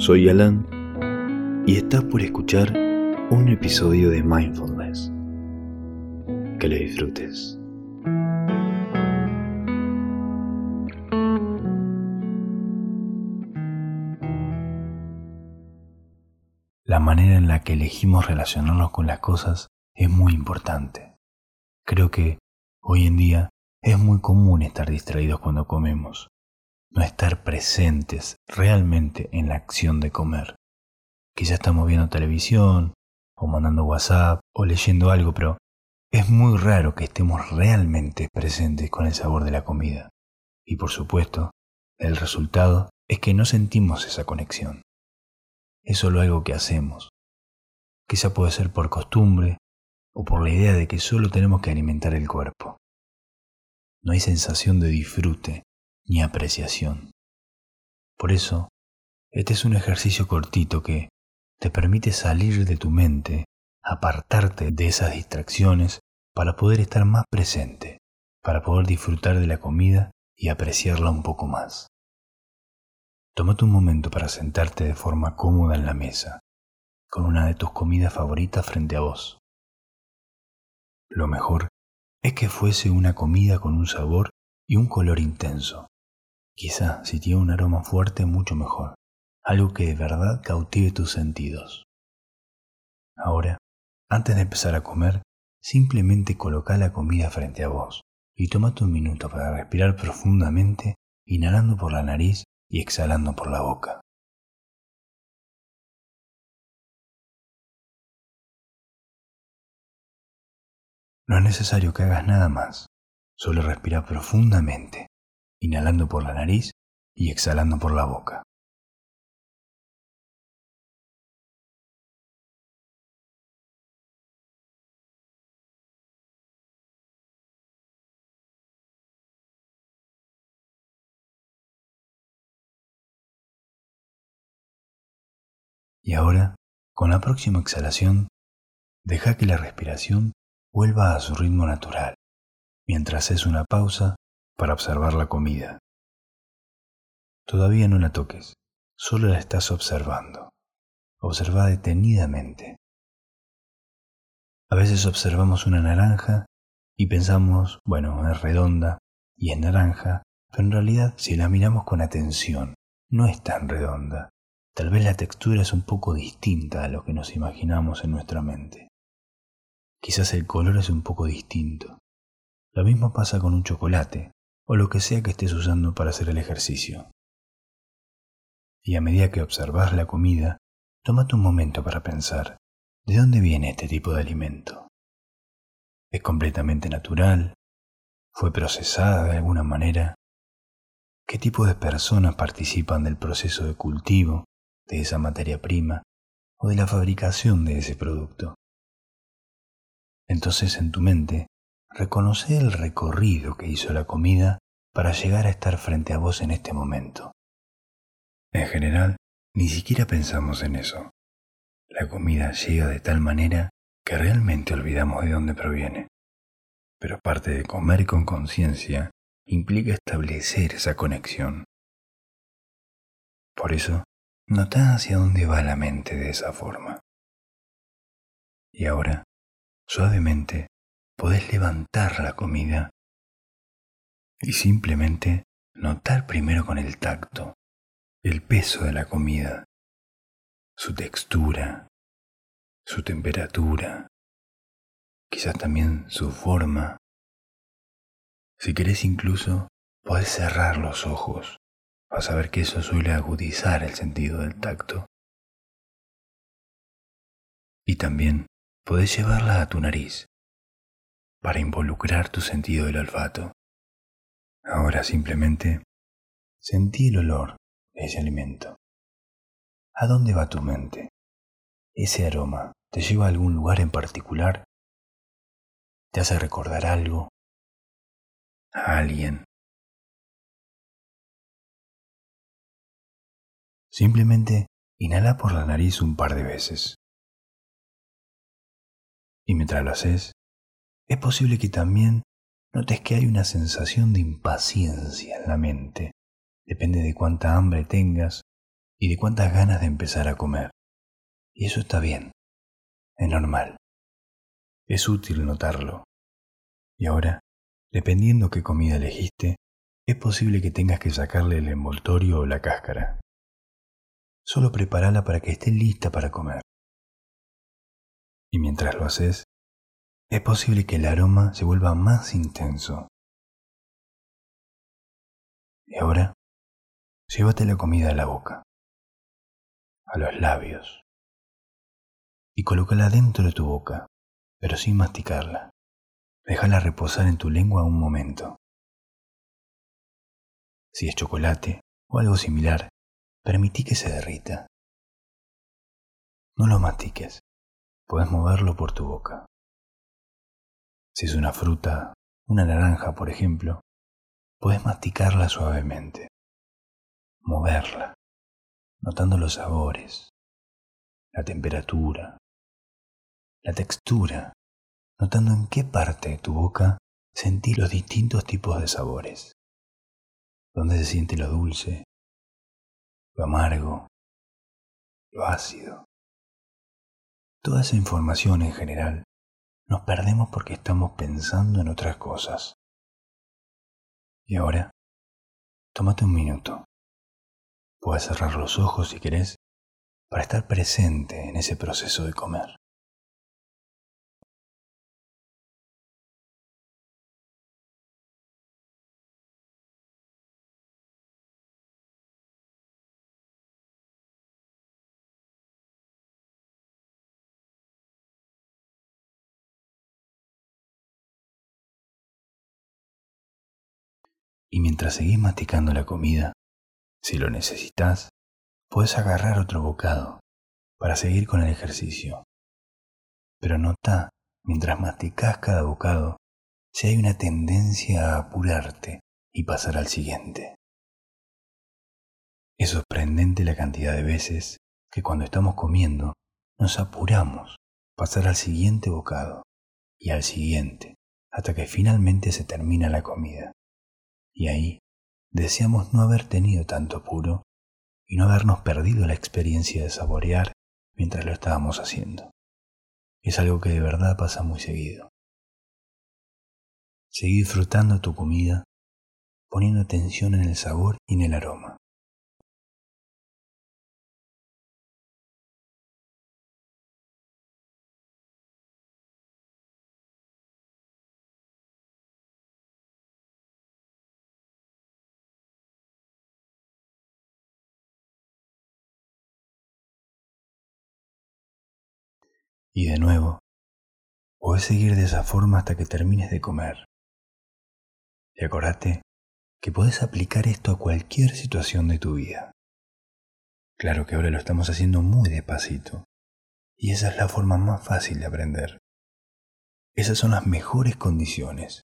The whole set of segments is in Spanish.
Soy Alan y estás por escuchar un episodio de Mindfulness. Que lo disfrutes. La manera en la que elegimos relacionarnos con las cosas es muy importante. Creo que hoy en día es muy común estar distraídos cuando comemos, no estar presentes realmente en la acción de comer. Quizá estamos viendo televisión, o mandando WhatsApp, o leyendo algo, pero es muy raro que estemos realmente presentes con el sabor de la comida. Y por supuesto, el resultado es que no sentimos esa conexión. Es solo algo que hacemos. Quizá puede ser por costumbre o por la idea de que solo tenemos que alimentar el cuerpo no hay sensación de disfrute ni apreciación. Por eso, este es un ejercicio cortito que te permite salir de tu mente, apartarte de esas distracciones para poder estar más presente, para poder disfrutar de la comida y apreciarla un poco más. Tómate un momento para sentarte de forma cómoda en la mesa, con una de tus comidas favoritas frente a vos. Lo mejor es que fuese una comida con un sabor y un color intenso. Quizá si tiene un aroma fuerte mucho mejor, algo que de verdad cautive tus sentidos. Ahora, antes de empezar a comer, simplemente coloca la comida frente a vos y tómate un minuto para respirar profundamente, inhalando por la nariz y exhalando por la boca. No es necesario que hagas nada más, solo respira profundamente, inhalando por la nariz y exhalando por la boca. Y ahora, con la próxima exhalación, deja que la respiración vuelva a su ritmo natural, mientras es una pausa para observar la comida. Todavía no la toques, solo la estás observando. Observa detenidamente. A veces observamos una naranja y pensamos, bueno, es redonda y es naranja, pero en realidad si la miramos con atención, no es tan redonda. Tal vez la textura es un poco distinta a lo que nos imaginamos en nuestra mente. Quizás el color es un poco distinto. Lo mismo pasa con un chocolate o lo que sea que estés usando para hacer el ejercicio. Y a medida que observas la comida, tómate un momento para pensar, ¿de dónde viene este tipo de alimento? ¿Es completamente natural? ¿Fue procesada de alguna manera? ¿Qué tipo de personas participan del proceso de cultivo de esa materia prima o de la fabricación de ese producto? Entonces en tu mente reconoce el recorrido que hizo la comida para llegar a estar frente a vos en este momento. En general, ni siquiera pensamos en eso. La comida llega de tal manera que realmente olvidamos de dónde proviene. Pero parte de comer con conciencia implica establecer esa conexión. Por eso, nota hacia dónde va la mente de esa forma. Y ahora, Suavemente podés levantar la comida y simplemente notar primero con el tacto el peso de la comida, su textura, su temperatura, quizás también su forma. Si querés incluso, podés cerrar los ojos. Vas a ver que eso suele agudizar el sentido del tacto. Y también podés llevarla a tu nariz para involucrar tu sentido del olfato. Ahora simplemente sentí el olor de ese alimento. ¿A dónde va tu mente? ¿Ese aroma te lleva a algún lugar en particular? ¿Te hace recordar algo? ¿A alguien? Simplemente inhala por la nariz un par de veces. Y mientras lo haces, es posible que también notes que hay una sensación de impaciencia en la mente. Depende de cuánta hambre tengas y de cuántas ganas de empezar a comer. Y eso está bien, es normal. Es útil notarlo. Y ahora, dependiendo qué comida elegiste, es posible que tengas que sacarle el envoltorio o la cáscara. Solo prepárala para que esté lista para comer. Y mientras lo haces, es posible que el aroma se vuelva más intenso. Y ahora, llévate la comida a la boca, a los labios, y colócala dentro de tu boca, pero sin masticarla. Déjala reposar en tu lengua un momento. Si es chocolate o algo similar, permití que se derrita. No lo mastiques, puedes moverlo por tu boca. Si es una fruta, una naranja, por ejemplo, puedes masticarla suavemente, moverla, notando los sabores, la temperatura, la textura, notando en qué parte de tu boca sentí los distintos tipos de sabores, dónde se siente lo dulce, lo amargo, lo ácido. Toda esa información en general nos perdemos porque estamos pensando en otras cosas. Y ahora, tómate un minuto. Puedes cerrar los ojos si querés para estar presente en ese proceso de comer. Y mientras seguís masticando la comida, si lo necesitas, puedes agarrar otro bocado para seguir con el ejercicio. Pero nota, mientras masticas cada bocado, si hay una tendencia a apurarte y pasar al siguiente. Es sorprendente la cantidad de veces que cuando estamos comiendo nos apuramos pasar al siguiente bocado y al siguiente hasta que finalmente se termina la comida y ahí deseamos no haber tenido tanto apuro y no habernos perdido la experiencia de saborear mientras lo estábamos haciendo. Es algo que de verdad pasa muy seguido. Seguí disfrutando tu comida, poniendo atención en el sabor y en el aroma. Y de nuevo, puedes seguir de esa forma hasta que termines de comer. Y acordate que puedes aplicar esto a cualquier situación de tu vida. Claro que ahora lo estamos haciendo muy despacito, y esa es la forma más fácil de aprender. Esas son las mejores condiciones,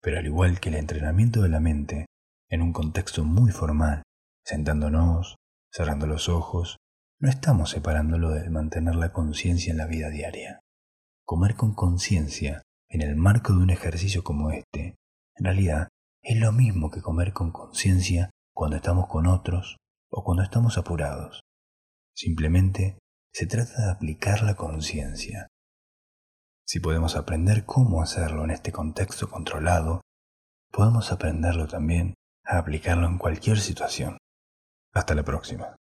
pero al igual que el entrenamiento de la mente, en un contexto muy formal, sentándonos, cerrando los ojos no estamos separándolo de mantener la conciencia en la vida diaria. Comer con conciencia en el marco de un ejercicio como este, en realidad, es lo mismo que comer con conciencia cuando estamos con otros o cuando estamos apurados. Simplemente se trata de aplicar la conciencia. Si podemos aprender cómo hacerlo en este contexto controlado, podemos aprenderlo también a aplicarlo en cualquier situación. Hasta la próxima.